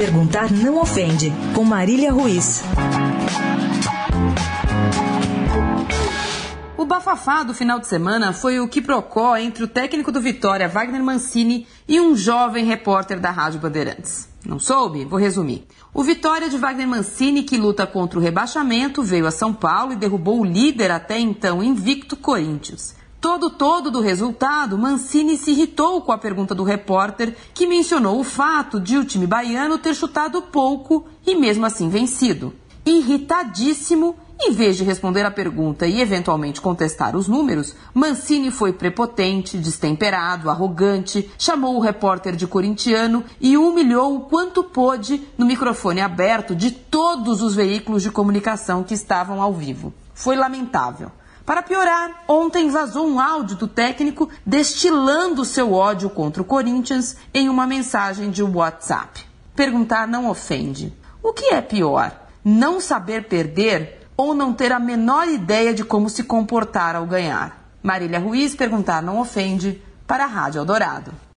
Perguntar não ofende, com Marília Ruiz. O bafafá do final de semana foi o que procó entre o técnico do Vitória, Wagner Mancini, e um jovem repórter da Rádio Bandeirantes. Não soube? Vou resumir. O Vitória de Wagner Mancini, que luta contra o rebaixamento, veio a São Paulo e derrubou o líder até então invicto Corinthians. Todo todo do resultado, Mancini se irritou com a pergunta do repórter, que mencionou o fato de o time baiano ter chutado pouco e mesmo assim vencido. Irritadíssimo, em vez de responder a pergunta e eventualmente contestar os números, Mancini foi prepotente, destemperado, arrogante, chamou o repórter de corintiano e humilhou o quanto pôde no microfone aberto de todos os veículos de comunicação que estavam ao vivo. Foi lamentável. Para piorar, ontem vazou um áudio do técnico destilando seu ódio contra o Corinthians em uma mensagem de WhatsApp. Perguntar não ofende. O que é pior? Não saber perder ou não ter a menor ideia de como se comportar ao ganhar? Marília Ruiz perguntar não ofende para a Rádio Eldorado.